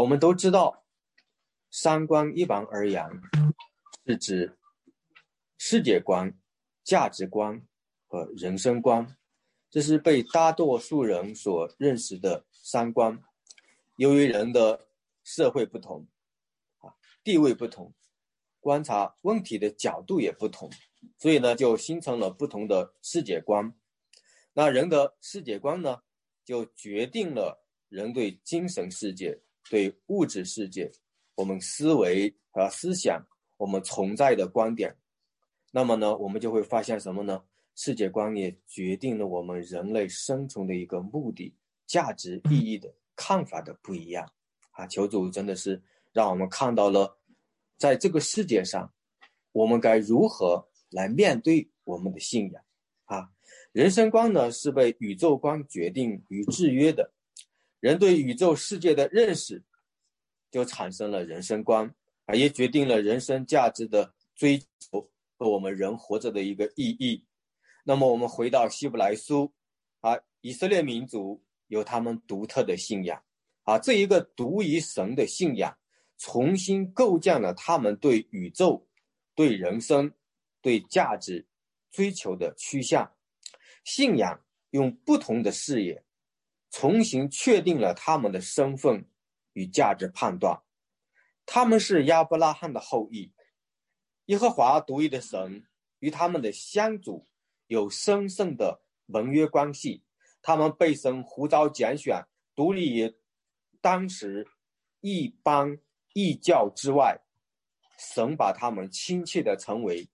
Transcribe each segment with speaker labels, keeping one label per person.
Speaker 1: 我们都知道，三观一般而言是指世界观、价值观和人生观，这是被大多数人所认识的三观。由于人的社会不同，啊，地位不同，观察问题的角度也不同，所以呢，就形成了不同的世界观。那人的世界观呢，就决定了人对精神世界。对物质世界，我们思维和思想，我们存在的观点，那么呢，我们就会发现什么呢？世界观也决定了我们人类生存的一个目的、价值、意义的看法的不一样啊！求主真的是让我们看到了，在这个世界上，我们该如何来面对我们的信仰啊？人生观呢，是被宇宙观决定与制约的。人对宇宙世界的认识，就产生了人生观啊，也决定了人生价值的追求和我们人活着的一个意义。那么，我们回到希伯来书啊，以色列民族有他们独特的信仰啊，这一个独一神的信仰，重新构建了他们对宇宙、对人生、对价值追求的趋向。信仰用不同的视野。重新确定了他们的身份与价值判断，他们是亚伯拉罕的后裔，耶和华独一的神与他们的先祖有深深的盟约关系。他们被神呼召拣选，独立于当时一般异教之外，神把他们亲切的称为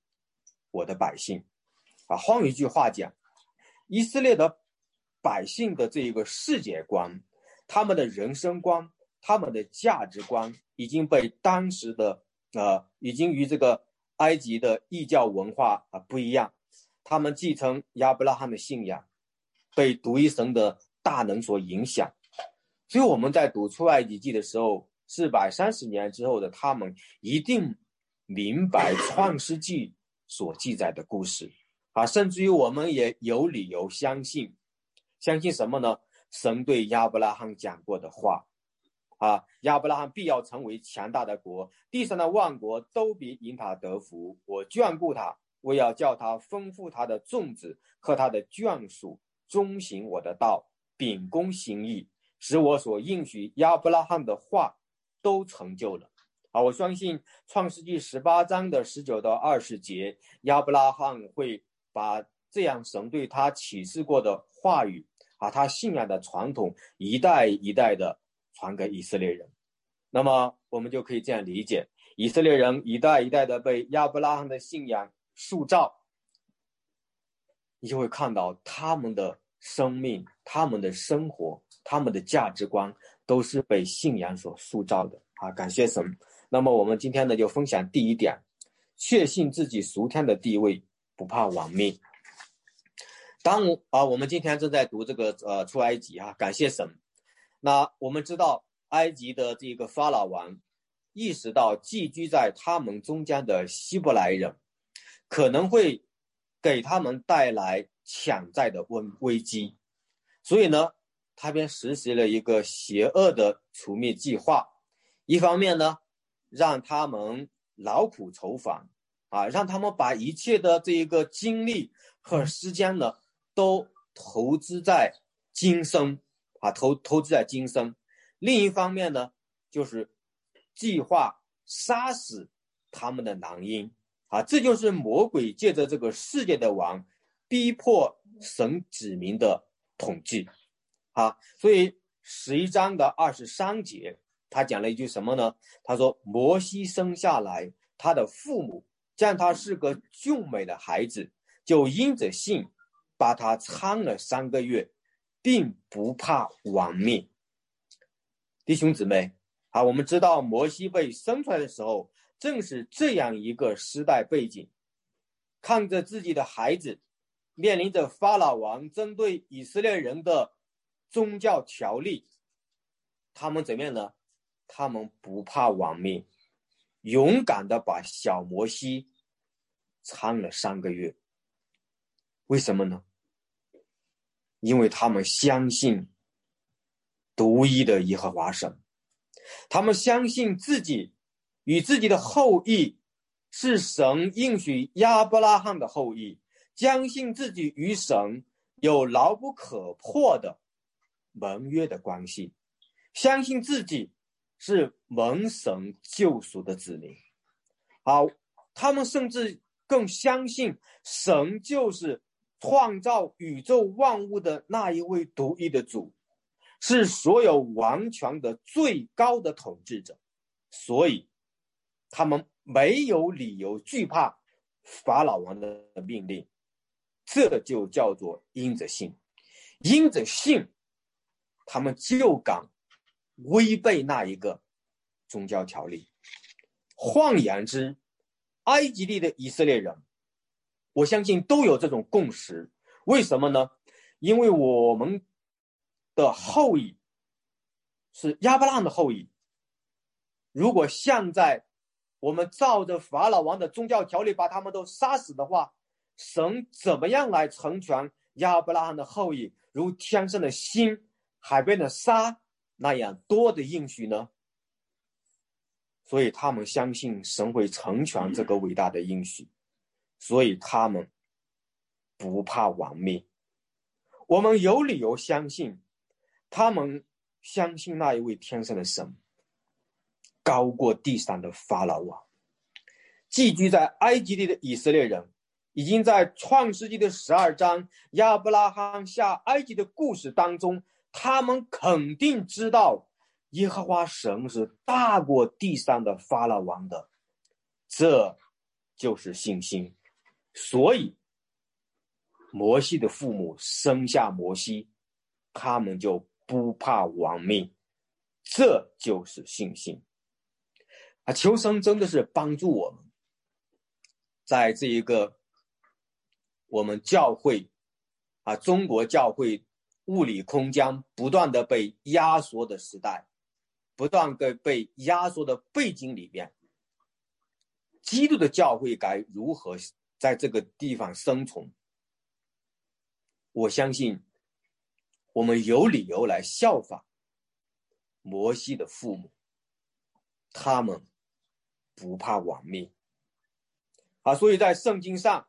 Speaker 1: 我的百姓。啊，换一句话讲，以色列的。百姓的这一个世界观，他们的人生观，他们的价值观已经被当时的呃，已经与这个埃及的异教文化啊不一样。他们继承亚伯拉罕的信仰，被独一神的大能所影响。所以我们在读出埃及记的时候，四百三十年之后的他们一定明白创世纪所记载的故事啊，甚至于我们也有理由相信。相信什么呢？神对亚伯拉罕讲过的话，啊，亚伯拉罕必要成为强大的国，地上的万国都必因他得福。我眷顾他，我要叫他丰富他的种子和他的眷属，遵行我的道，秉公行义，使我所应许亚伯拉罕的话都成就了。啊，我相信创世纪十八章的十九到二十节，亚伯拉罕会把这样神对他启示过的话语。把他信仰的传统一代一代的传给以色列人，那么我们就可以这样理解：以色列人一代一代的被亚伯拉罕的信仰塑造，你就会看到他们的生命、他们的生活、他们的价值观都是被信仰所塑造的啊！感谢神。那么我们今天呢，就分享第一点：确信自己属天的地位，不怕亡命。当我啊，我们今天正在读这个呃出埃及啊，感谢神。那我们知道，埃及的这个法老王意识到寄居在他们中间的希伯来人可能会给他们带来潜在的危危机，所以呢，他便实施了一个邪恶的除灭计划。一方面呢，让他们劳苦愁烦啊，让他们把一切的这一个精力和时间呢。都投资在今生啊，投投资在今生。另一方面呢，就是计划杀死他们的男婴啊，这就是魔鬼借着这个世界的王，逼迫神子民的统计啊。所以十一章的二十三节，他讲了一句什么呢？他说：“摩西生下来，他的父母见他是个俊美的孩子，就因着信。”把他搀了三个月，并不怕亡命。弟兄姊妹，啊，我们知道摩西被生出来的时候，正是这样一个时代背景，看着自己的孩子面临着法老王针对以色列人的宗教条例，他们怎么样呢？他们不怕亡命，勇敢的把小摩西藏了三个月。为什么呢？因为他们相信独一的耶和华神，他们相信自己与自己的后裔是神应许亚伯拉罕的后裔，相信自己与神有牢不可破的盟约的关系，相信自己是蒙神救赎的子民。好，他们甚至更相信神就是创造宇宙万物的那一位独一的主。是所有王权的最高的统治者，所以他们没有理由惧怕法老王的命令。这就叫做因着信，因着信，他们就敢违背那一个宗教条例。换言之，埃及地的以色列人，我相信都有这种共识。为什么呢？因为我们。的后裔是亚伯拉罕的后裔。如果现在我们照着法老王的宗教条例把他们都杀死的话，神怎么样来成全亚伯拉罕的后裔，如天上的星、海边的沙那样多的应许呢？所以他们相信神会成全这个伟大的应许，所以他们不怕亡命。我们有理由相信。他们相信那一位天上的神高过地上的法老王。寄居在埃及地的以色列人，已经在创世纪的十二章亚伯拉罕下埃及的故事当中，他们肯定知道耶和华神是大过地上的法老王的，这就是信心。所以，摩西的父母生下摩西，他们就。不怕亡命，这就是信心啊！求生真的是帮助我们，在这一个我们教会啊，中国教会物理空间不断的被压缩的时代，不断的被压缩的背景里边，基督的教会该如何在这个地方生存？我相信。我们有理由来效仿摩西的父母，他们不怕亡命啊！所以在圣经上，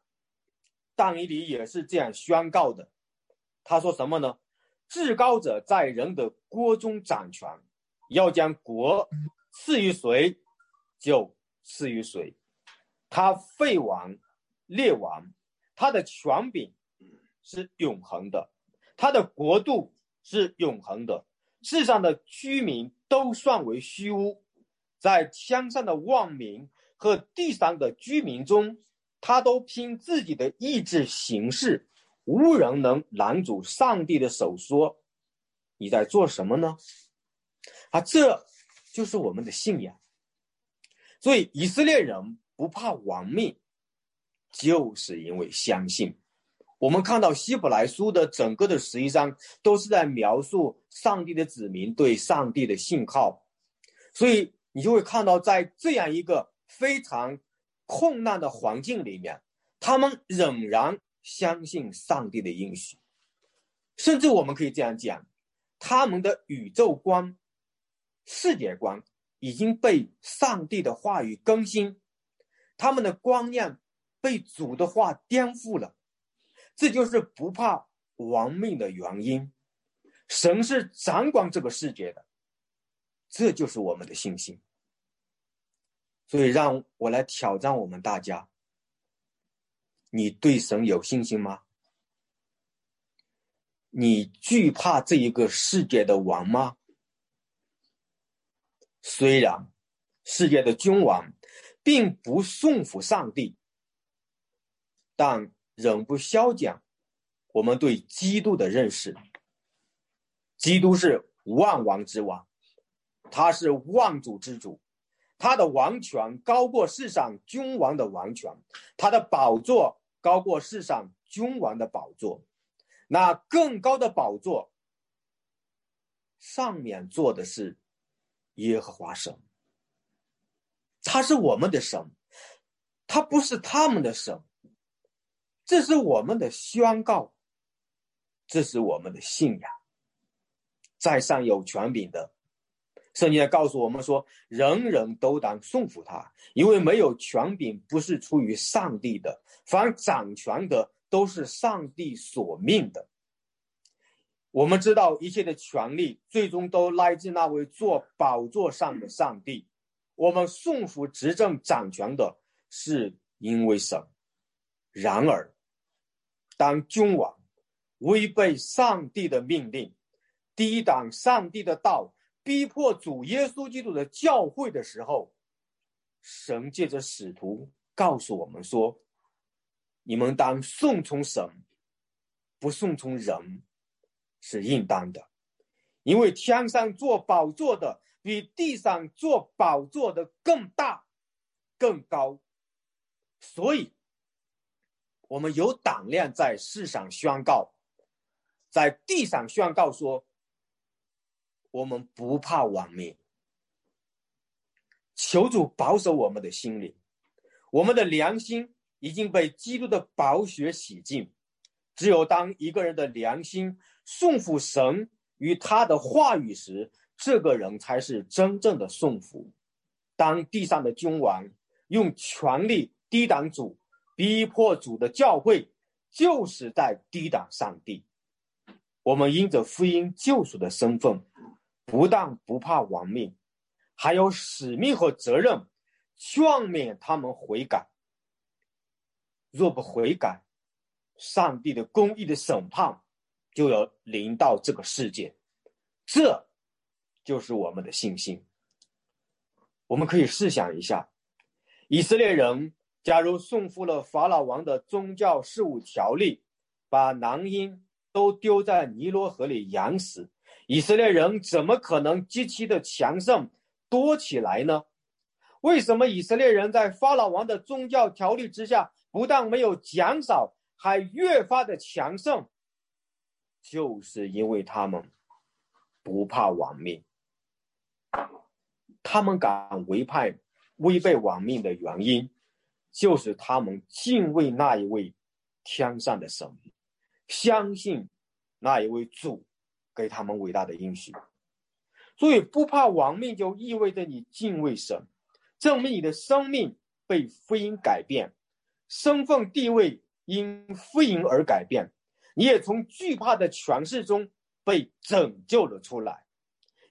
Speaker 1: 但以理也是这样宣告的。他说什么呢？至高者在人的国中掌权，要将国赐予谁，就赐予谁。他废王列王，他的权柄是永恒的。他的国度是永恒的，世上的居民都算为虚无，在天上的万民和地上的居民中，他都凭自己的意志行事，无人能拦阻上帝的手。说：“你在做什么呢？”啊，这就是我们的信仰。所以以色列人不怕亡命，就是因为相信。我们看到希伯来书的整个的十一章都是在描述上帝的子民对上帝的信号，所以你就会看到，在这样一个非常困难的环境里面，他们仍然相信上帝的应许，甚至我们可以这样讲，他们的宇宙观、世界观已经被上帝的话语更新，他们的观念被主的话颠覆了。这就是不怕亡命的原因。神是掌管这个世界的，这就是我们的信心。所以，让我来挑战我们大家：你对神有信心吗？你惧怕这一个世界的王吗？虽然世界的君王并不顺服上帝，但。仍不消减我们对基督的认识。基督是万王之王，他是万主之主，他的王权高过世上君王的王权，他的宝座高过世上君王的宝座。那更高的宝座上面坐的是耶和华神，他是我们的神，他不是他们的神。这是我们的宣告，这是我们的信仰。在上有权柄的，圣经告诉我们说，人人都当顺服他，因为没有权柄不是出于上帝的，凡掌权的都是上帝所命的。我们知道一切的权利最终都来自那位坐宝座上的上帝。我们顺服执政掌权的是因为神。然而，当君王违背上帝的命令，抵挡上帝的道，逼迫主耶稣基督的教会的时候，神借着使徒告诉我们说：“你们当顺从神，不顺从人。”是应当的，因为天上做宝座的比地上做宝座的更大、更高，所以，我们有胆量在世上宣告，在地上宣告说，我们不怕亡命。求主保守我们的心灵，我们的良心已经被基督的宝血洗净。只有当一个人的良心顺服神与他的话语时，这个人才是真正的顺服。当地上的君王用权力抵挡主、逼迫主的教会，就是在抵挡上帝。我们因着福音救赎的身份，不但不怕亡命，还有使命和责任，劝勉他们悔改。若不悔改，上帝的公义的审判就要临到这个世界，这就是我们的信心。我们可以试想一下，以色列人假如顺服了法老王的宗教事务条例，把男婴都丢在尼罗河里养死，以色列人怎么可能极其的强盛多起来呢？为什么以色列人在法老王的宗教条例之下，不但没有减少？还越发的强盛，就是因为他们不怕亡命，他们敢违派违背亡命的原因，就是他们敬畏那一位天上的神，相信那一位主给他们伟大的应许。所以不怕亡命，就意味着你敬畏神，证明你的生命被福音改变，身份地位。因福音而改变，你也从惧怕的权势中被拯救了出来，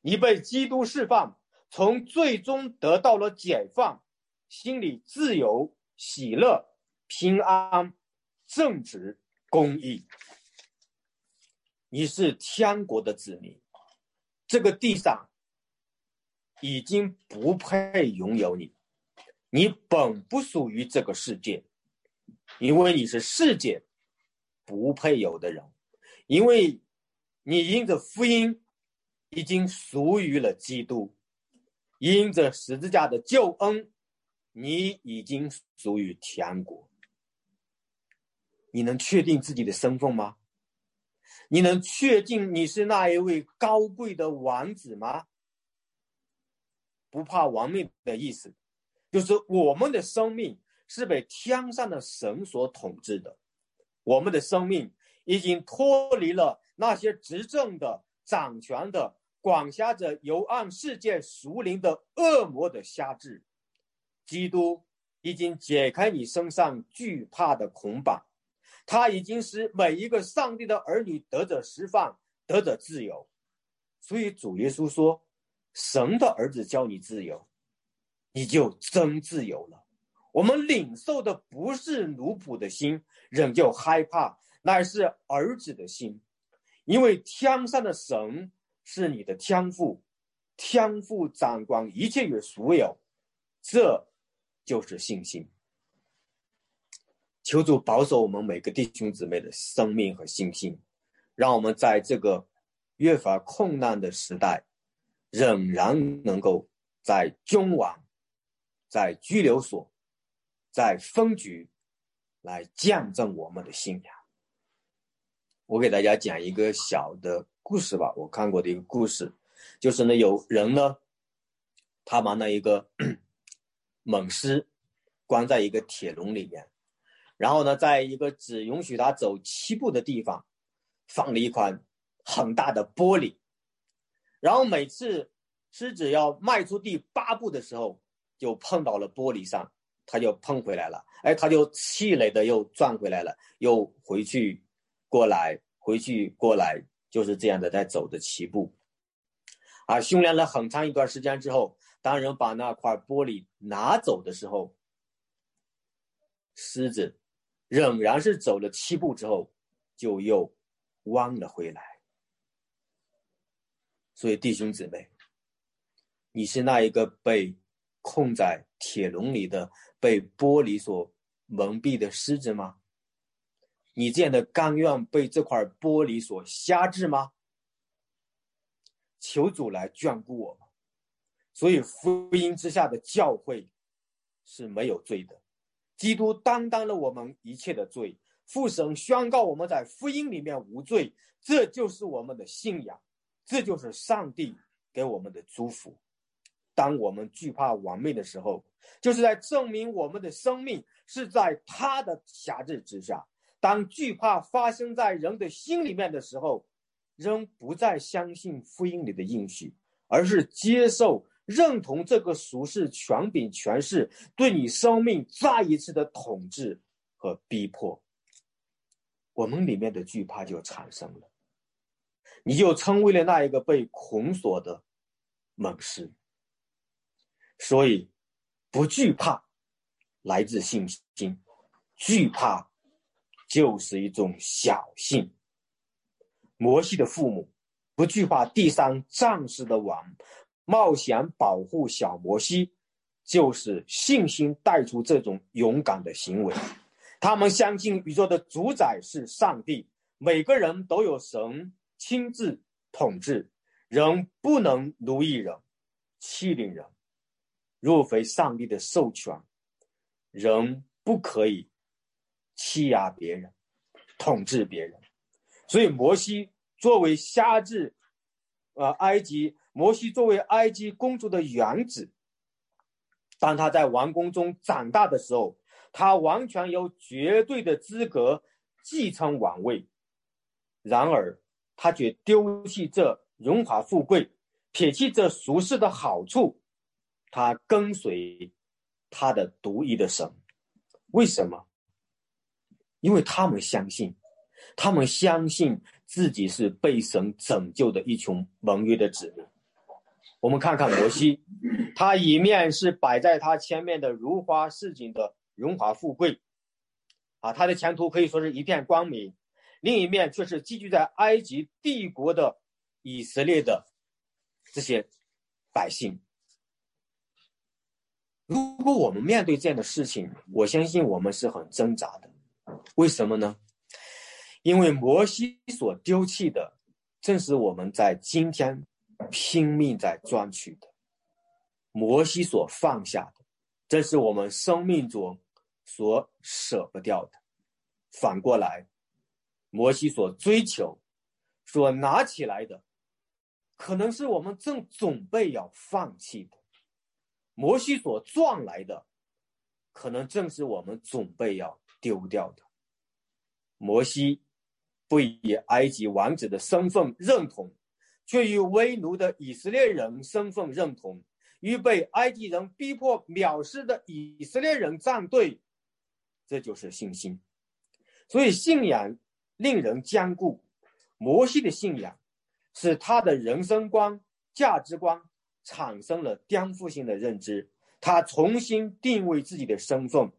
Speaker 1: 你被基督释放，从最终得到了解放，心里自由、喜乐、平安、正直、公义。你是天国的子民，这个地上已经不配拥有你，你本不属于这个世界。因为你是世界不配有的人，因为你因着福音已经属于了基督，因着十字架的救恩，你已经属于天国。你能确定自己的身份吗？你能确定你是那一位高贵的王子吗？不怕亡命的意思，就是我们的生命。是被天上的神所统治的，我们的生命已经脱离了那些执政的、掌权的、管辖着游暗世界属灵的恶魔的辖制。基督已经解开你身上惧怕的捆绑，他已经使每一个上帝的儿女得着释放，得着自由。所以主耶稣说：“神的儿子教你自由，你就真自由了。”我们领受的不是奴仆的心，仍旧害怕，乃是儿子的心，因为天上的神是你的天父，天父掌管一切与所有，这就是信心。求主保守我们每个弟兄姊妹的生命和信心，让我们在这个越发困难的时代，仍然能够在君王，在拘留所。在分局来见证我们的信仰。我给大家讲一个小的故事吧。我看过的一个故事，就是呢，有人呢，他把那一个猛狮关在一个铁笼里面，然后呢，在一个只允许他走七步的地方，放了一块很大的玻璃，然后每次狮子要迈出第八步的时候，就碰到了玻璃上，它就碰回来了。哎，它就气馁的又转回来了，又回去过来，回去过来，就是这样的在走的七步。啊，训练了很长一段时间之后，当人把那块玻璃拿走的时候，狮子仍然是走了七步之后，就又弯了回来。所以，弟兄姊妹。你是那一个被困在铁笼里的、被玻璃所蒙蔽的狮子吗？你这样的甘愿被这块玻璃所辖制吗？求主来眷顾我们。所以，福音之下的教会是没有罪的。基督担当了我们一切的罪，父神宣告我们在福音里面无罪，这就是我们的信仰，这就是上帝给我们的祝福。当我们惧怕亡命的时候，就是在证明我们的生命是在他的辖制之下。当惧怕发生在人的心里面的时候，人不再相信福音里的应许，而是接受、认同这个俗世权柄、权势对你生命再一次的统治和逼迫。我们里面的惧怕就产生了，你就成为了那一个被捆锁的猛狮。所以，不惧怕来自信心，惧怕就是一种小信。摩西的父母不惧怕地上战士的王，冒险保护小摩西，就是信心带出这种勇敢的行为。他们相信宇宙的主宰是上帝，每个人都有神亲自统治，人不能奴役人，欺凌人。若非上帝的授权，人不可以欺压别人、统治别人。所以，摩西作为辖制，呃，埃及，摩西作为埃及公主的养子，当他在王宫中长大的时候，他完全有绝对的资格继承王位。然而，他却丢弃这荣华富贵，撇弃这俗世的好处。他跟随他的独一的神，为什么？因为他们相信，他们相信自己是被神拯救的一群盟约的子民。我们看看摩西，他一面是摆在他前面的如花似锦的荣华富贵，啊，他的前途可以说是一片光明；另一面却是寄居在埃及帝国的以色列的这些百姓。如果我们面对这样的事情，我相信我们是很挣扎的。为什么呢？因为摩西所丢弃的，正是我们在今天拼命在赚取的；摩西所放下的，这是我们生命中所舍不掉的。反过来，摩西所追求、所拿起来的，可能是我们正准备要放弃的。摩西所赚来的，可能正是我们准备要丢掉的。摩西不以埃及王子的身份认同，却与为奴的以色列人身份认同，与被埃及人逼迫藐视的以色列人站队，这就是信心。所以信仰令人坚固。摩西的信仰使他的人生观、价值观。产生了颠覆性的认知，他重新定位自己的身份，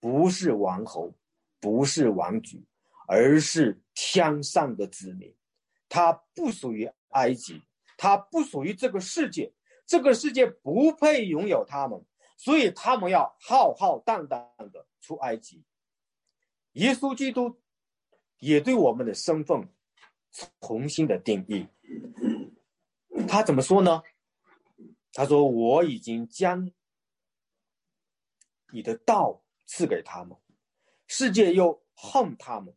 Speaker 1: 不是王侯，不是王举，而是天上的子民。他不属于埃及，他不属于这个世界，这个世界不配拥有他们，所以他们要浩浩荡荡的出埃及。耶稣基督也对我们的身份重新的定义，他怎么说呢？他说：“我已经将你的道赐给他们，世界又恨他们，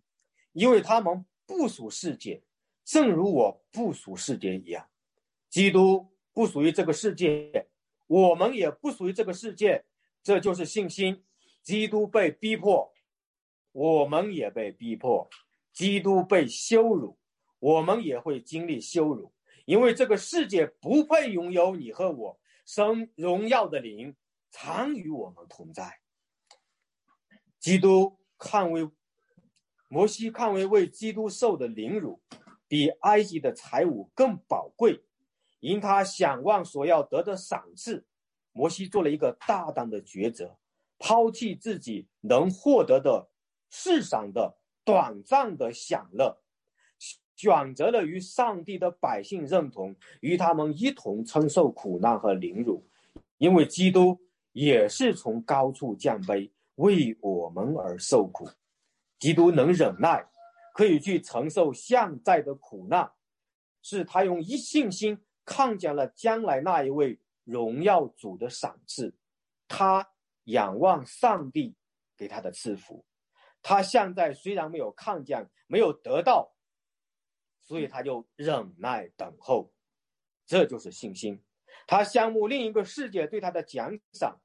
Speaker 1: 因为他们不属世界，正如我不属世界一样。基督不属于这个世界，我们也不属于这个世界。这就是信心。基督被逼迫，我们也被逼迫；基督被羞辱，我们也会经历羞辱。”因为这个世界不配拥有你和我。生荣耀的灵常与我们同在。基督看为摩西看为为基督受的凌辱，比埃及的财物更宝贵，因他想望所要得的赏赐。摩西做了一个大胆的抉择，抛弃自己能获得的世上的短暂的享乐。选择了与上帝的百姓认同，与他们一同承受苦难和凌辱，因为基督也是从高处降卑，为我们而受苦。基督能忍耐，可以去承受现在的苦难，是他用一信心看见了将来那一位荣耀主的赏赐。他仰望上帝给他的赐福，他现在虽然没有看见，没有得到。所以他就忍耐等候，这就是信心。他羡慕另一个世界对他的奖赏，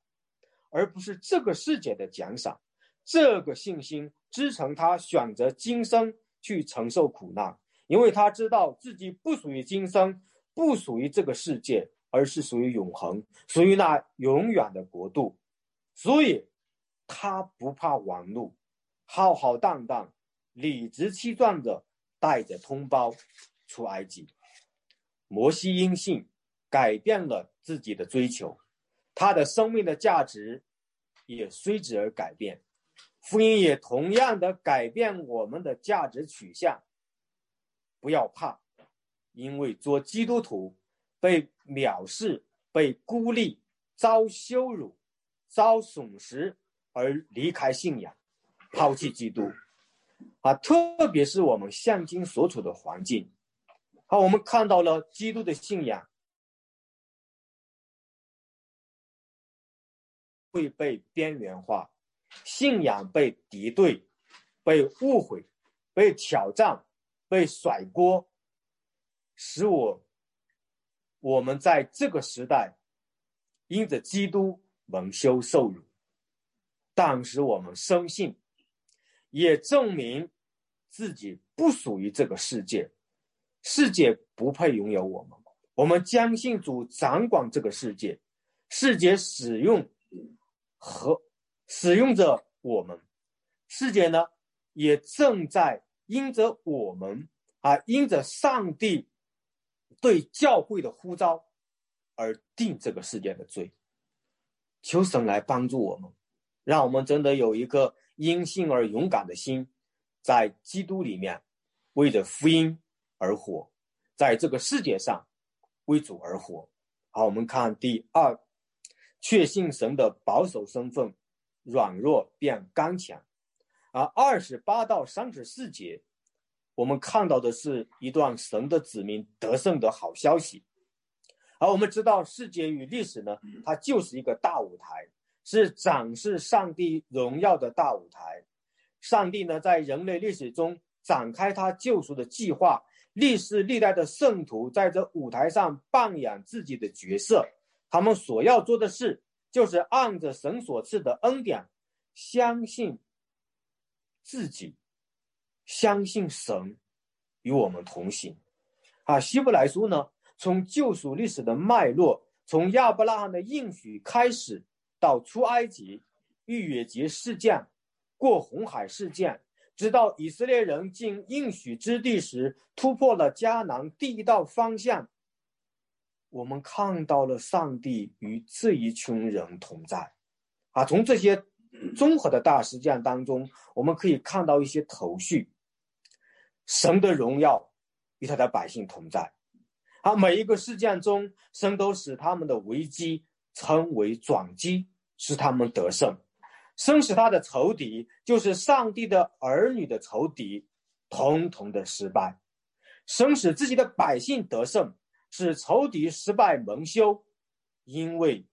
Speaker 1: 而不是这个世界的奖赏。这个信心支撑他选择今生去承受苦难，因为他知道自己不属于今生，不属于这个世界，而是属于永恒，属于那永远的国度。所以，他不怕亡路，浩浩荡荡、理直气壮的。带着同胞出埃及，摩西因信改变了自己的追求，他的生命的价值也随之而改变。福音也同样的改变我们的价值取向。不要怕，因为做基督徒被藐视、被孤立、遭羞辱、遭损失而离开信仰，抛弃基督。啊，特别是我们现今所处的环境，好，我们看到了基督的信仰会被边缘化，信仰被敌对、被误会、被挑战、被甩锅，使我我们在这个时代因着基督蒙羞受辱，但是我们深信。也证明自己不属于这个世界，世界不配拥有我们。我们将信主掌管这个世界，世界使用和使用着我们，世界呢也正在因着我们啊，因着上帝对教会的呼召而定这个世界的罪。求神来帮助我们，让我们真的有一个。因信而勇敢的心，在基督里面为着福音而活，在这个世界上为主而活。好，我们看第二，确信神的保守身份，软弱变刚强。而二十八到三十四节，我们看到的是一段神的子民得胜的好消息。而我们知道，世界与历史呢，它就是一个大舞台。是展示上帝荣耀的大舞台。上帝呢，在人类历史中展开他救赎的计划。历世历代的圣徒在这舞台上扮演自己的角色。他们所要做的事，就是按着神所赐的恩典，相信自己，相信神与我们同行。啊，希伯来书呢，从救赎历史的脉络，从亚伯拉罕的应许开始。到出埃及、逾越节事件、过红海事件，直到以色列人进应许之地时，突破了迦南第一道方向。我们看到了上帝与这一群人同在。啊，从这些综合的大事件当中，我们可以看到一些头绪。神的荣耀与他的百姓同在。啊，每一个事件中，神都使他们的危机。称为转机，使他们得胜；生使他的仇敌，就是上帝的儿女的仇敌，统统的失败；生使自己的百姓得胜，使仇敌失败蒙羞，因为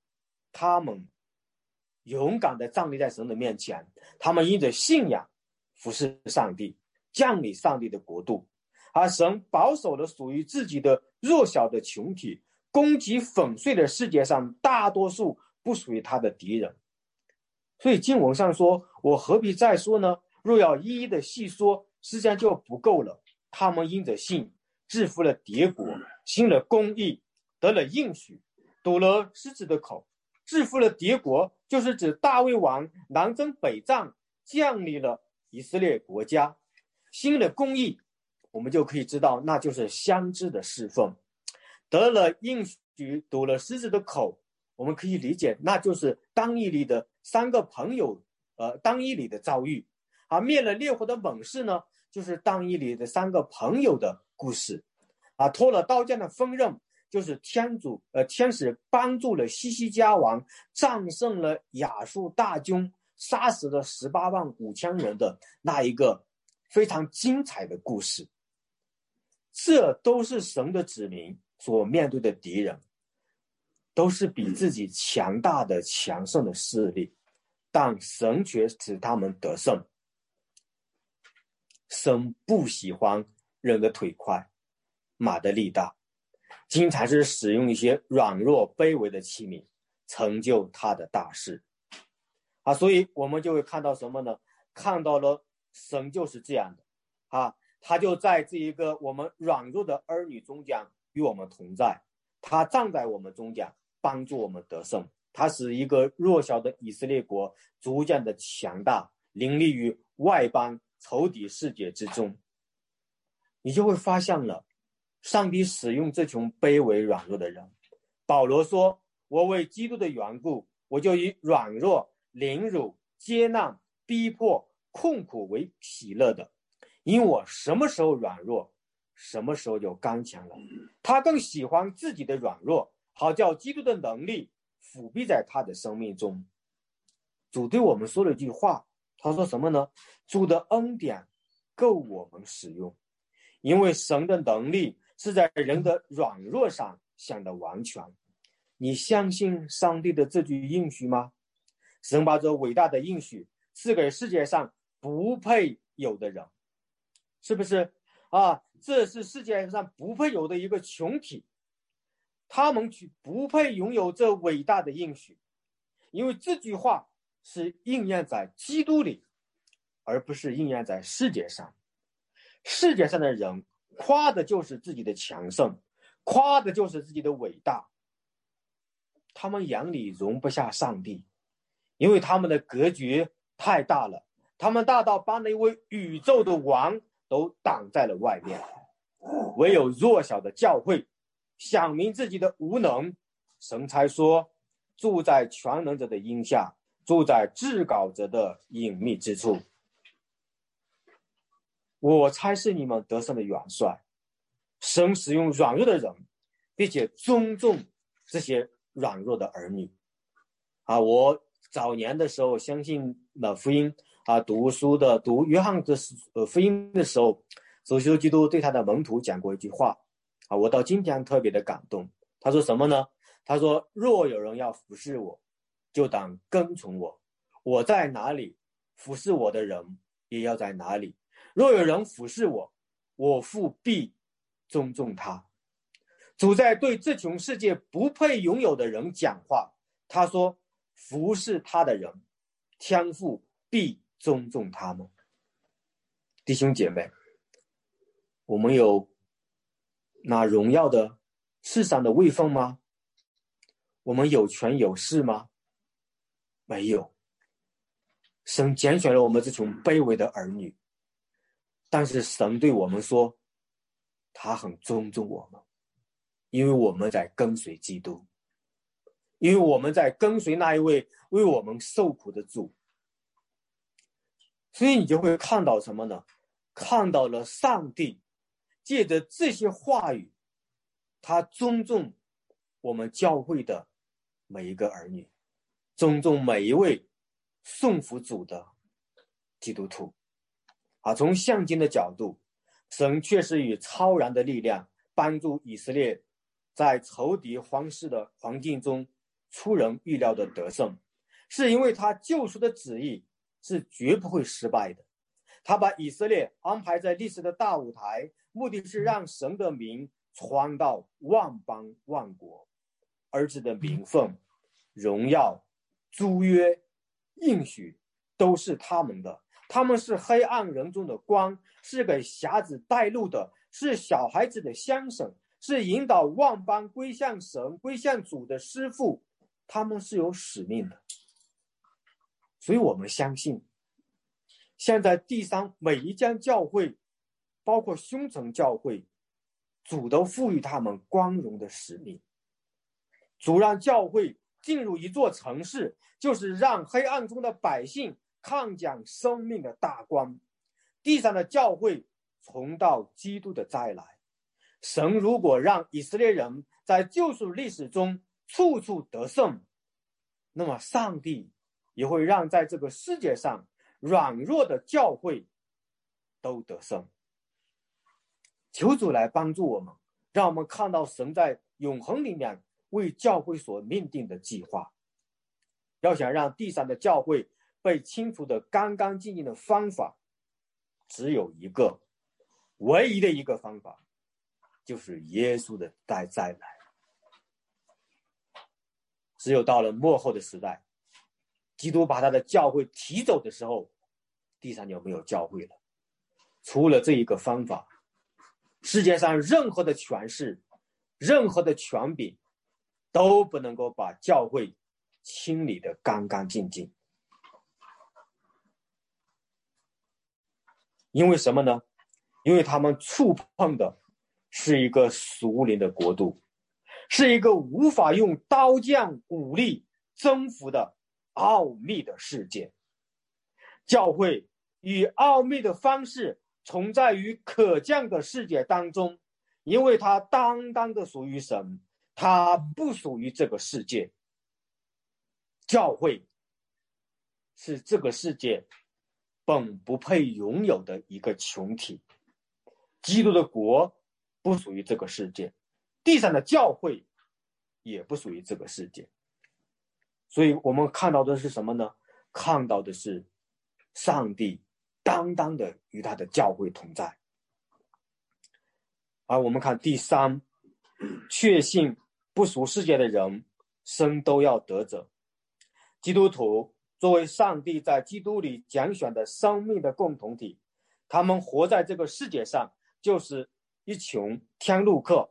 Speaker 1: 他们勇敢的站立在神的面前，他们因着信仰服侍上帝，降临上帝的国度，而神保守了属于自己的弱小的群体。攻击粉碎了世界上大多数不属于他的敌人，所以经文上说：“我何必再说呢？若要一一的细说，时间就不够了。”他们因着信制服了敌国，行了公义，得了应许，堵了狮子的口，制服了敌国，就是指大卫王南征北战，建立了以色列国家。行了公义，我们就可以知道，那就是相知的侍奉。得了应许，堵了狮子的口，我们可以理解，那就是当义里的三个朋友，呃，当义里的遭遇。啊，灭了烈火的猛士呢，就是当义里的三个朋友的故事。啊，脱了刀剑的锋刃，就是天主，呃，天使帮助了西西家王战胜了亚述大军，杀死了十八万五千人的那一个非常精彩的故事。这都是神的子民所面对的敌人，都是比自己强大的、强盛的势力，但神却使他们得胜。神不喜欢人的腿快，马的力大，经常是使用一些软弱卑微的器皿，成就他的大事。啊，所以我们就会看到什么呢？看到了神就是这样的，啊，他就在这一个我们软弱的儿女中间与我们同在，他站在我们中间，帮助我们得胜。他使一个弱小的以色列国逐渐的强大，凌厉于外邦。仇敌世界之中，你就会发现了，上帝使用这群卑微软弱的人。保罗说：“我为基督的缘故，我就以软弱、凌辱、接纳、逼迫、困苦为喜乐的，因我什么时候软弱，什么时候就刚强了。他更喜欢自己的软弱，好叫基督的能力伏庇在他的生命中。”主对我们说了一句话。他说什么呢？主的恩典够我们使用，因为神的能力是在人的软弱上想的完全。你相信上帝的这句应许吗？神把这伟大的应许赐给世界上不配有的人，是不是啊？这是世界上不配有的一个群体，他们去不配拥有这伟大的应许，因为这句话。是应验在基督里，而不是应验在世界上。世界上的人夸的就是自己的强盛，夸的就是自己的伟大。他们眼里容不下上帝，因为他们的格局太大了，他们大到把那位宇宙的王都挡在了外面。唯有弱小的教会，想明自己的无能，神才说：住在全能者的荫下。住在至高者的隐秘之处，我才是你们得胜的元帅。神使用软弱的人，并且尊重这些软弱的儿女。啊，我早年的时候相信了福音啊，读书的读约翰的呃福音的时候，主耶稣基督对他的门徒讲过一句话啊，我到今天特别的感动。他说什么呢？他说：“若有人要服侍我。”就当跟从我，我在哪里，服侍我的人也要在哪里。若有人服侍我，我父必尊重他。主在对这群世界不配拥有的人讲话，他说：“服侍他的人，天父必尊重他们。”弟兄姐妹，我们有那荣耀的世上的位分吗？我们有权有势吗？没有，神拣选了我们这群卑微的儿女，但是神对我们说，他很尊重我们，因为我们在跟随基督，因为我们在跟随那一位为我们受苦的主，所以你就会看到什么呢？看到了上帝借着这些话语，他尊重我们教会的每一个儿女。尊重每一位送福主的基督徒，啊，从象征的角度，神确实以超然的力量帮助以色列在仇敌皇室的环境中出人意料的得胜，是因为他救赎的旨意是绝不会失败的。他把以色列安排在历史的大舞台，目的是让神的名传到万邦万国，儿子的名分、荣耀。租约、应许都是他们的，他们是黑暗人中的光，是给瞎子带路的，是小孩子的先生，是引导万邦归向神、归向主的师傅，他们是有使命的。所以我们相信，现在地上每一间教会，包括兄城教会，主都赋予他们光荣的使命。主让教会进入一座城市，就是让黑暗中的百姓看见生命的大光。地上的教会重到基督的再来。神如果让以色列人在救赎历史中处处得胜，那么上帝也会让在这个世界上软弱的教会都得胜。求主来帮助我们，让我们看到神在永恒里面。为教会所命定的计划，要想让地上的教会被清除的干干净净的方法，只有一个，唯一的一个方法，就是耶稣的再再来。只有到了末后的时代，基督把他的教会提走的时候，地上就没有教会了。除了这一个方法，世界上任何的权势，任何的权柄。都不能够把教会清理的干干净净，因为什么呢？因为他们触碰的是一个俗灵的国度，是一个无法用刀剑武力征服的奥秘的世界。教会以奥秘的方式存在于可见的世界当中，因为它单单的属于神。它不属于这个世界，教会是这个世界本不配拥有的一个群体。基督的国不属于这个世界，地上的教会也不属于这个世界。所以我们看到的是什么呢？看到的是上帝当当的与他的教会同在。而我们看第三，确信。不属世界的人生都要得着。基督徒作为上帝在基督里拣选的生命的共同体，他们活在这个世界上，就是一群天路客。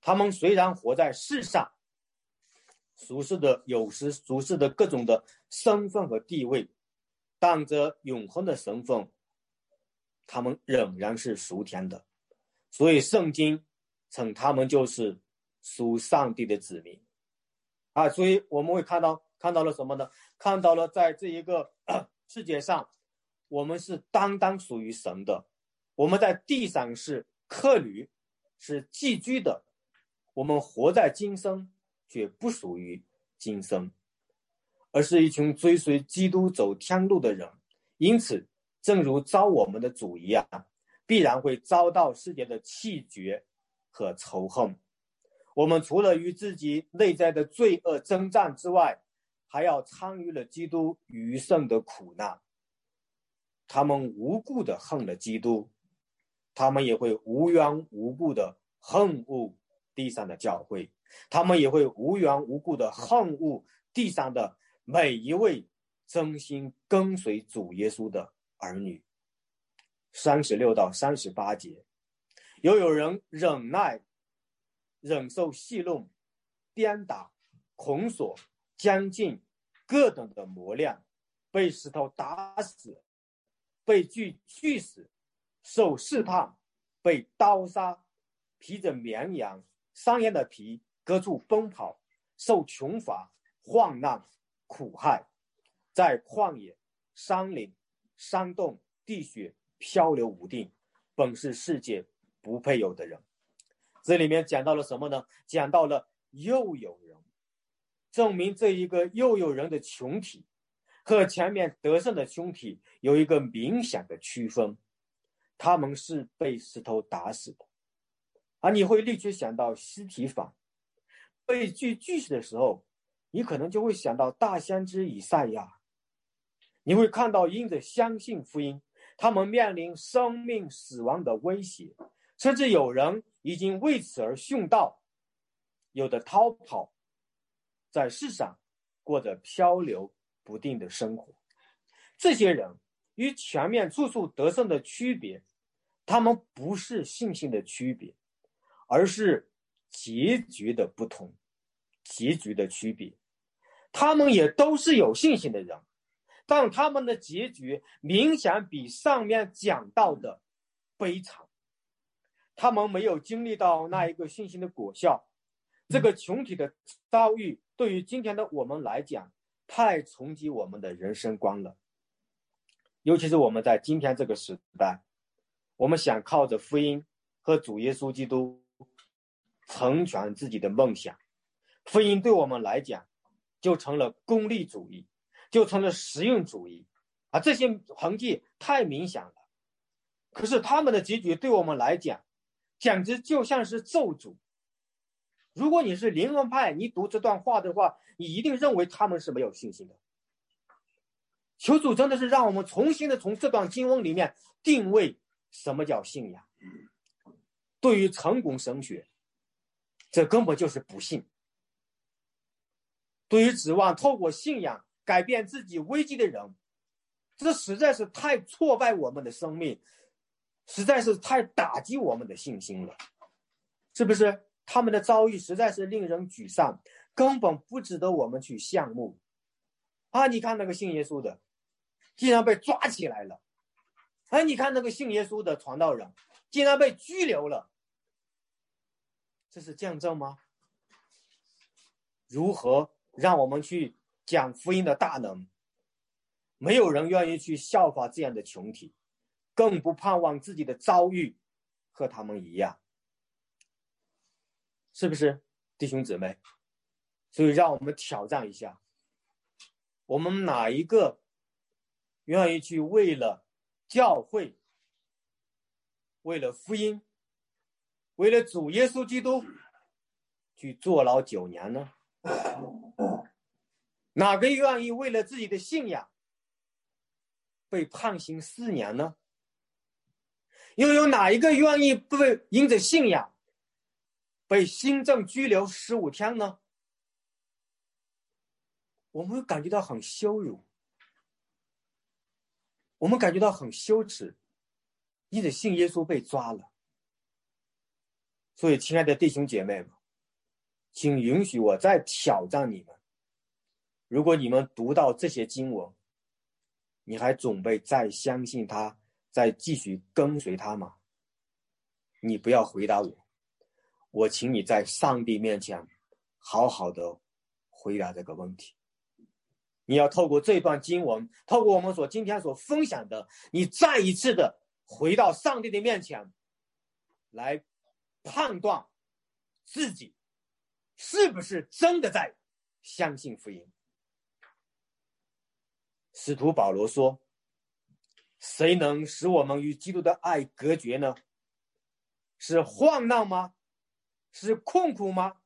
Speaker 1: 他们虽然活在世上，俗世的有时俗世的各种的身份和地位，但这永恒的身份，他们仍然是属天的。所以圣经称他们就是。属上帝的子民，啊，所以我们会看到看到了什么呢？看到了在这一个世界上，我们是单单属于神的。我们在地上是客旅，是寄居的。我们活在今生，却不属于今生，而是一群追随基督走天路的人。因此，正如遭我们的主一样，必然会遭到世界的弃绝和仇恨。我们除了与自己内在的罪恶征战之外，还要参与了基督余生的苦难。他们无故的恨了基督，他们也会无缘无故的恨恶地上的教会，他们也会无缘无故的恨恶地上的每一位真心跟随主耶稣的儿女。三十六到三十八节，又有人忍耐。忍受戏弄、鞭打、捆锁、将近各等的磨练，被石头打死，被锯锯死，受试探，被刀杀，披着绵羊、山羊的皮，各处奔跑，受穷乏、患难、苦害，在旷野、山林、山洞、地穴漂流无定，本是世界不配有的人。这里面讲到了什么呢？讲到了又有人，证明这一个又有人的群体和前面得胜的群体有一个明显的区分，他们是被石头打死的，而你会立即想到尸体法被锯锯死的时候，你可能就会想到大先知以赛亚，你会看到因着相信福音，他们面临生命死亡的威胁。甚至有人已经为此而殉道，有的逃跑，在世上过着漂流不定的生活。这些人与前面处处得胜的区别，他们不是信心的区别，而是结局的不同，结局的区别。他们也都是有信心的人，但他们的结局明显比上面讲到的悲惨。他们没有经历到那一个信心的果效。这个群体的遭遇，对于今天的我们来讲，太冲击我们的人生观了。尤其是我们在今天这个时代，我们想靠着福音和主耶稣基督成全自己的梦想，福音对我们来讲。就成了功利主义，就成了实用主义，啊，这些痕迹太明显了。可是他们的结局对我们来讲，简直就像是咒诅。如果你是灵恩派，你读这段话的话，你一定认为他们是没有信心的。求主真的是让我们重新的从这段经文里面定位什么叫信仰。对于成功神学，这根本就是不信。对于指望透过信仰改变自己危机的人，这实在是太挫败我们的生命，实在是太打击我们的信心了，是不是？他们的遭遇实在是令人沮丧，根本不值得我们去羡慕。啊，你看那个信耶稣的，竟然被抓起来了；哎，你看那个信耶稣的传道人，竟然被拘留了。这是见证吗？如何？让我们去讲福音的大能，没有人愿意去效法这样的群体，更不盼望自己的遭遇和他们一样，是不是，弟兄姊妹？所以，让我们挑战一下，我们哪一个愿意去为了教会、为了福音、为了主耶稣基督去坐牢九年呢？哪个愿意为了自己的信仰被判刑四年呢？又有哪一个愿意被因着信仰被新政拘留十五天呢？我们感觉到很羞辱，我们感觉到很羞耻，因着信耶稣被抓了。所以，亲爱的弟兄姐妹们。请允许我再挑战你们：如果你们读到这些经文，你还准备再相信他，再继续跟随他吗？你不要回答我，我请你在上帝面前好好的回答这个问题。你要透过这段经文，透过我们所今天所分享的，你再一次的回到上帝的面前，来判断自己。是不是真的在相信福音？使徒保罗说：“谁能使我们与基督的爱隔绝呢？是患难吗？是困苦吗？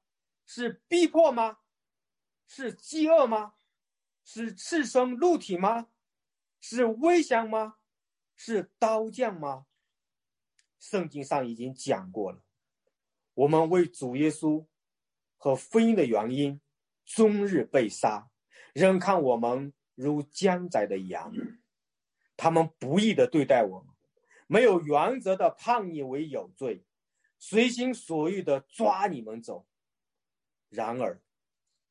Speaker 1: 是逼迫吗？是饥饿吗？是赤身露体吗？是危险吗？是刀剑吗？”圣经上已经讲过了，我们为主耶稣。和福音的原因，终日被杀，人看我们如将宰的羊，他们不义的对待我们，没有原则的判你为有罪，随心所欲的抓你们走。然而，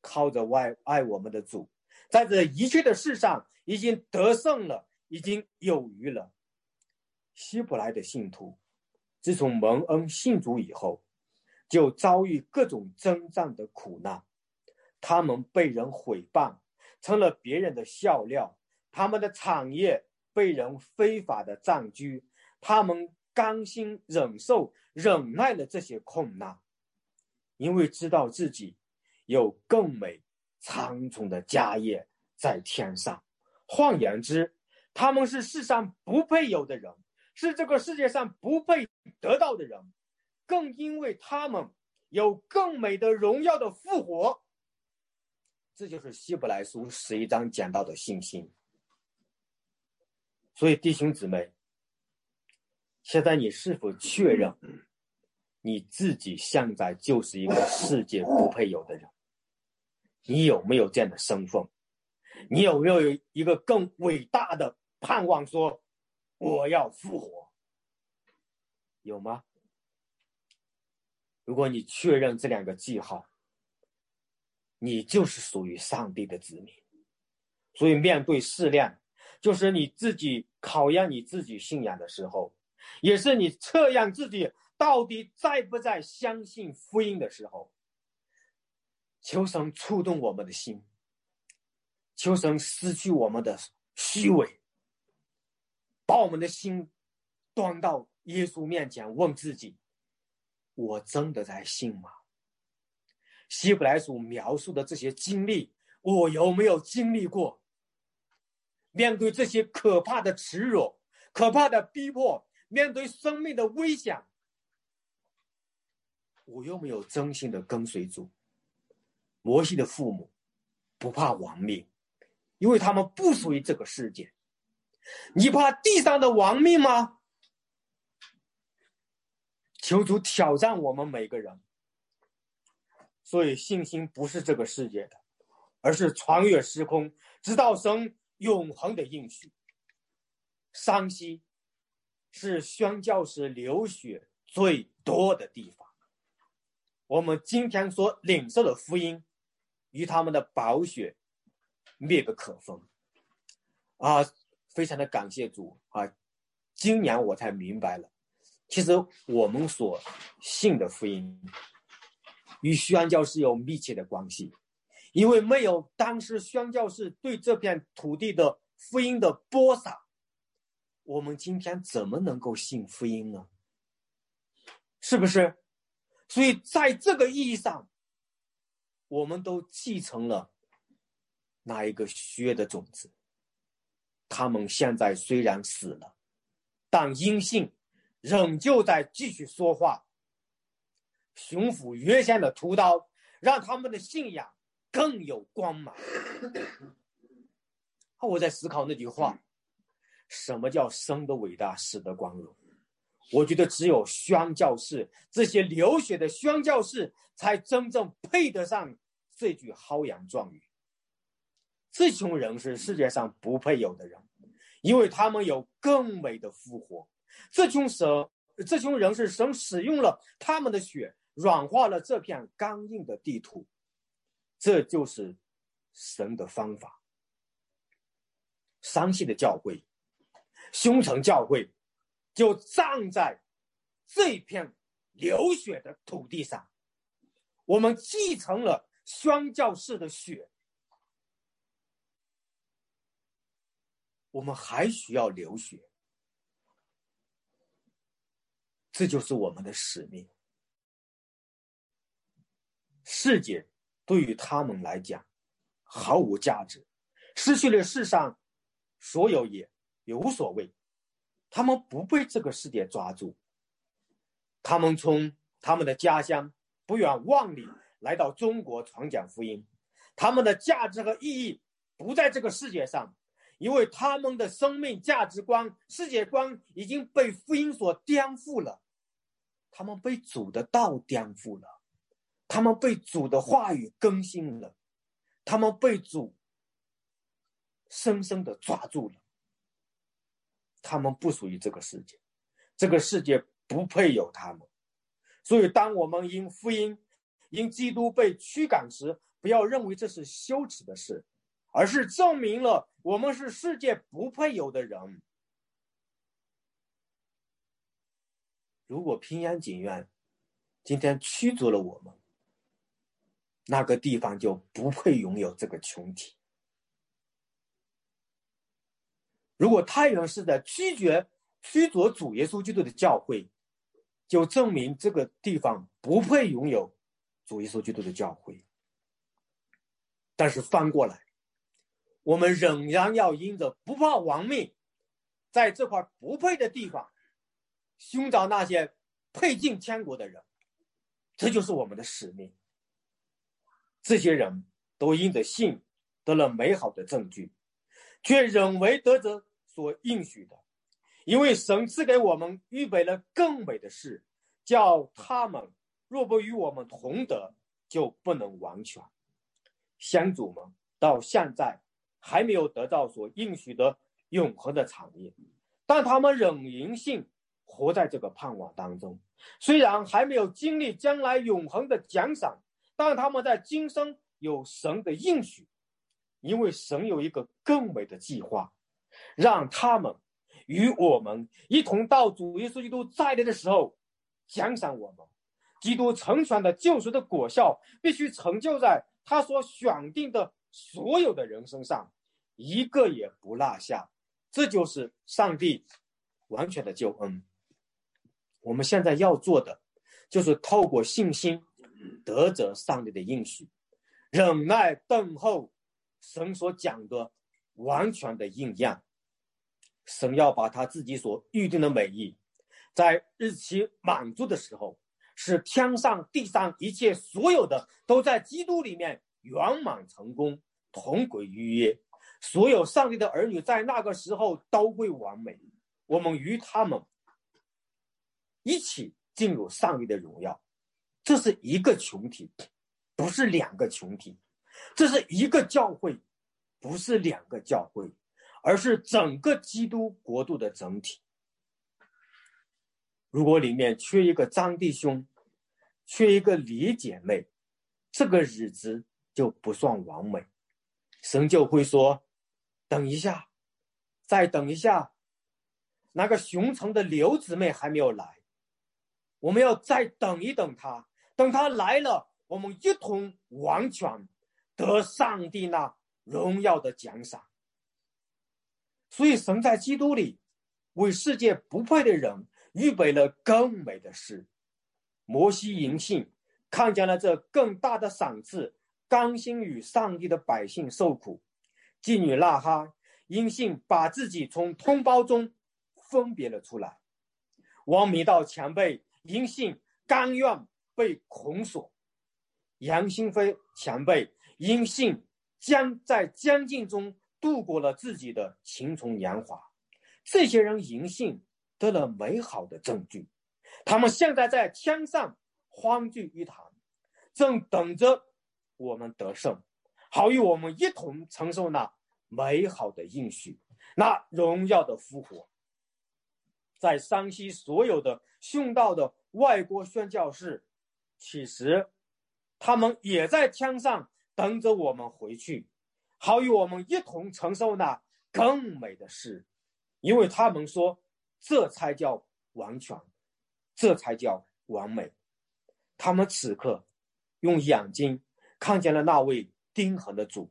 Speaker 1: 靠着外爱我们的主，在这一切的事上已经得胜了，已经有余了。希伯来的信徒，自从蒙恩信主以后。就遭遇各种征战的苦难，他们被人毁谤，成了别人的笑料；他们的产业被人非法的占据，他们甘心忍受、忍耐了这些困难，因为知道自己有更美苍穹的家业在天上。换言之，他们是世上不配有的人，是这个世界上不配得到的人。更因为他们有更美的荣耀的复活，这就是希伯来书十一章讲到的信心。所以弟兄姊妹，现在你是否确认你自己现在就是一个世界不配有的人？你有没有这样的身份？你有没有一个更伟大的盼望？说我要复活，有吗？如果你确认这两个记号，你就是属于上帝的子民。所以面对试炼，就是你自己考验你自己信仰的时候，也是你测验自己到底在不在相信福音的时候。求神触动我们的心，求神失去我们的虚伪，把我们的心端到耶稣面前，问自己：我真的在信吗？希伯来书描述的这些经历，我有没有经历过？面对这些可怕的耻辱、可怕的逼迫，面对生命的危险，我又没有真心的跟随主？摩西的父母不怕亡命，因为他们不属于这个世界。你怕地上的亡命吗？求主挑战我们每个人。所以信心不是这个世界的，而是穿越时空，直到神永恒的应许。山西是宣教士流血最多的地方。我们今天所领受的福音。与他们的宝血密不可分啊！非常的感谢主啊！今年我才明白了，其实我们所信的福音与宣教是有密切的关系，因为没有当时宣教士对这片土地的福音的播撒，我们今天怎么能够信福音呢？是不是？所以在这个意义上。我们都继承了那一个薛的种子，他们现在虽然死了，但阴性仍旧在继续说话。雄虎约线的屠刀，让他们的信仰更有光芒。我在思考那句话：什么叫生的伟大，死的光荣？我觉得只有宣教士这些流血的宣教士，才真正配得上这句豪言壮语。这群人是世界上不配有的人，因为他们有更美的复活。这群神，这群人是神使用了他们的血，软化了这片刚硬的地图。这就是神的方法。伤心的教会，凶城教会。就站在这片流血的土地上，我们继承了宣教士的血，我们还需要流血，这就是我们的使命。世界对于他们来讲毫无价值，失去了世上所有也也无所谓。他们不被这个世界抓住，他们从他们的家乡不远万里来到中国传讲福音，他们的价值和意义不在这个世界上，因为他们的生命价值观、世界观已经被福音所颠覆了，他们被主的道颠覆了，他们被主的话语更新了，他们被主深深的抓住了。他们不属于这个世界，这个世界不配有他们。所以，当我们因福音、因基督被驱赶时，不要认为这是羞耻的事，而是证明了我们是世界不配有的人。如果平安警院今天驱逐了我们，那个地方就不配拥有这个群体。如果太原是在拒绝驱逐主耶稣基督的教会，就证明这个地方不配拥有主耶稣基督的教会。但是翻过来，我们仍然要因着不怕亡命，在这块不配的地方，寻找那些配进天国的人，这就是我们的使命。这些人都因着信得了美好的证据。却仍为得着所应许的，因为神赐给我们预备了更美的事，叫他们若不与我们同德，就不能完全。先祖们到现在还没有得到所应许的永恒的产业，但他们仍因信
Speaker 2: 活在这个盼望当中。虽然还没有经历将来永恒的奖赏，但他们在今生有神的应许，因为神有一个更美的计划，让他们与我们一同到主耶稣基督再来的时候奖赏我们。基督成全的救赎的果效必须成就在他所选定的所有的人身上，一个也不落下。这就是上帝完全的救恩。我们现在要做的，就是透过信心得着上帝的应许，忍耐等候神所讲的完全的应验。神要把他自己所预定的美意，在日期满足的时候，使天上地上一切所有的都在基督里面圆满成功，同归于一。所有上帝的儿女在那个时候都会完美。我们与他们。一起进入上帝的荣耀，这是一个群体，不是两个群体；这是一个教会，不是两个教会，而是整个基督国度的整体。如果里面缺一个张弟兄，缺一个李姐妹，这个日子就不算完美。神就会说：“等一下，再等一下，那个熊城的刘姊妹还没有来。”我们要再等一等她，等她来了，我们一同完全得上帝那荣耀的奖赏。所以，神在基督里为世界不配的人预备了更美的事。摩西银信看见了这更大的赏赐，甘心与上帝的百姓受苦。妓女拉哈因信把自己从同胞中分别了出来。王弥道前辈。因信甘愿被捆锁，杨新飞前辈因信将在将近中度过了自己的青春年华。这些人因信得了美好的证据，他们现在在天上欢聚一堂，正等着我们得胜，好与我们一同承受那美好的应许，那荣耀的复活。在山西所有的殉道的外国宣教士，其实他们也在天上等着我们回去，好与我们一同承受那更美的事，因为他们说这才叫完全，这才叫完美。他们此刻用眼睛看见了那位钉痕的主，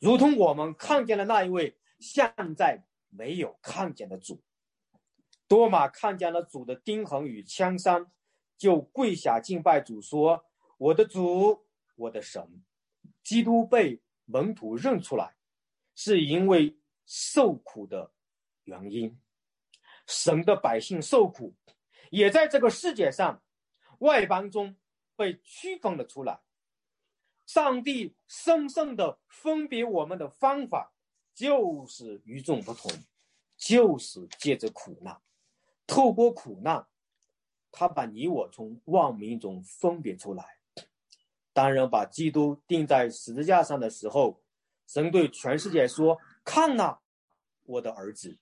Speaker 2: 如同我们看见了那一位现在没有看见的主。多马看见了主的钉痕与枪伤，就跪下敬拜主，说：“我的主，我的神。”基督被门徒认出来，是因为受苦的原因。神的百姓受苦，也在这个世界上外邦中被区分了出来。上帝深深的分别我们的方法，就是与众不同，就是借着苦难。透过苦难，他把你我从万民中分别出来。当人把基督钉在十字架上的时候，神对全世界说：“看呐，我的儿子。”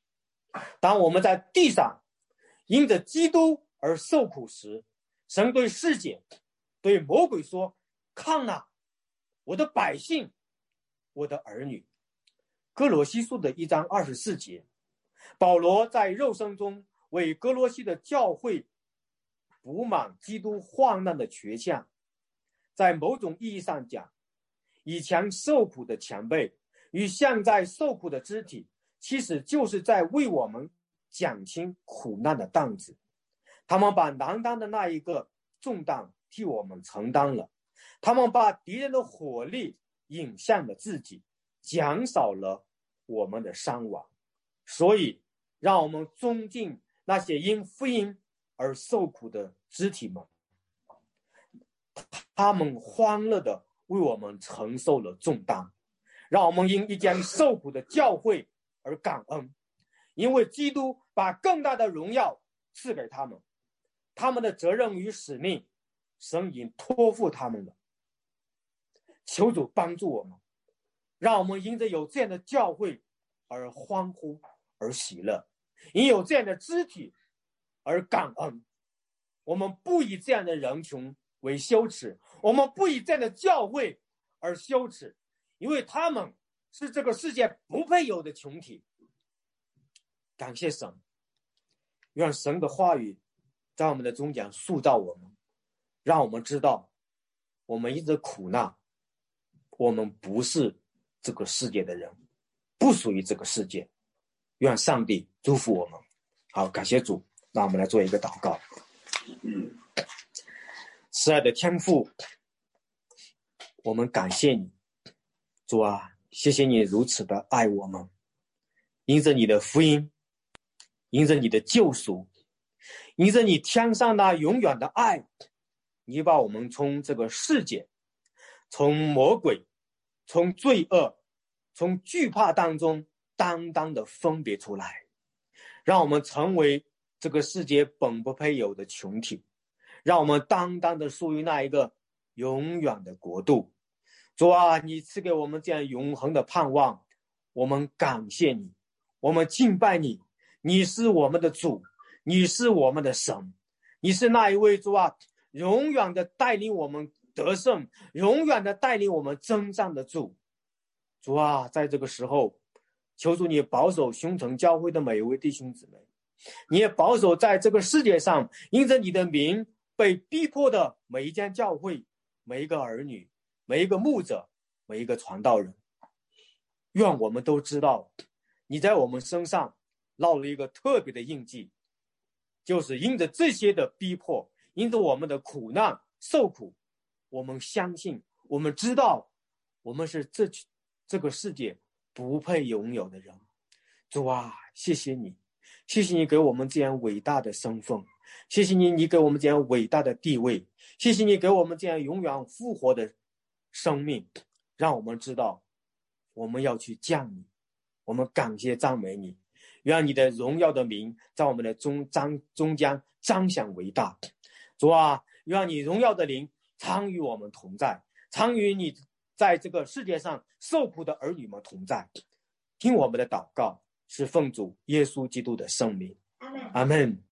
Speaker 2: 当我们在地上因着基督而受苦时，神对世界、对魔鬼说：“看呐，我的百姓，我的儿女。”哥罗西书的一章二十四节，保罗在肉身中。为哥罗西的教会补满基督患难的缺陷，在某种意义上讲，以前受苦的前辈与现在受苦的肢体，其实就是在为我们减轻苦难的担子。他们把难担的那一个重担替我们承担了，他们把敌人的火力引向了自己，减少了我们的伤亡。所以，让我们尊敬。那些因福音而受苦的肢体们，他们欢乐的为我们承受了重担，让我们因一间受苦的教会而感恩，因为基督把更大的荣耀赐给他们，他们的责任与使命，神已经托付他们了。求主帮助我们，让我们因着有这样的教会而欢呼而喜乐。因有这样的肢体，而感恩，我们不以这样的人群为羞耻，我们不以这样的教会而羞耻，因为他们是这个世界不配有的群体。感谢神，愿神的话语在我们的中间塑造我们，让我们知道，我们一直苦难，我们不是这个世界的人，不属于这个世界。愿上帝祝福我们。好，感谢主，让我们来做一个祷告。慈爱的天父，我们感谢你，主啊，谢谢你如此的爱我们，因着你的福音。因着你的救赎，因着你天上那永远的爱，你把我们从这个世界，从魔鬼，从罪恶，从惧怕当中当当的分别出来，让我们成为这个世界本不配有的群体，让我们当当的属于那一个永远的国度。主啊，你赐给我们这样永恒的盼望，我们感谢你，我们敬拜你。你是我们的主，你是我们的神，你是那一位主啊，永远的带领我们得胜，永远的带领我们征战的主。主啊，在这个时候，求主你保守兄城教会的每一位弟兄姊妹，你也保守在这个世界上因着你的名被逼迫的每一间教会、每一个儿女、每一个牧者、每一个传道人。愿我们都知道，你在我们身上。烙了一个特别的印记，就是因着这些的逼迫，因着我们的苦难受苦，我们相信，我们知道，我们是这这个世界不配拥有的人。主啊，谢谢你，谢谢你给我们这样伟大的身份，谢谢你，你给我们这样伟大的地位，谢谢你给我们这样永远复活的生命，让我们知道，我们要去降你，我们感谢赞美你。愿你的荣耀的名在我们的中彰中间彰显伟大，主啊，愿你荣耀的灵常与我们同在，常与你在这个世界上受苦的儿女们同在。听我们的祷告，是奉主耶稣基督的圣名，阿门。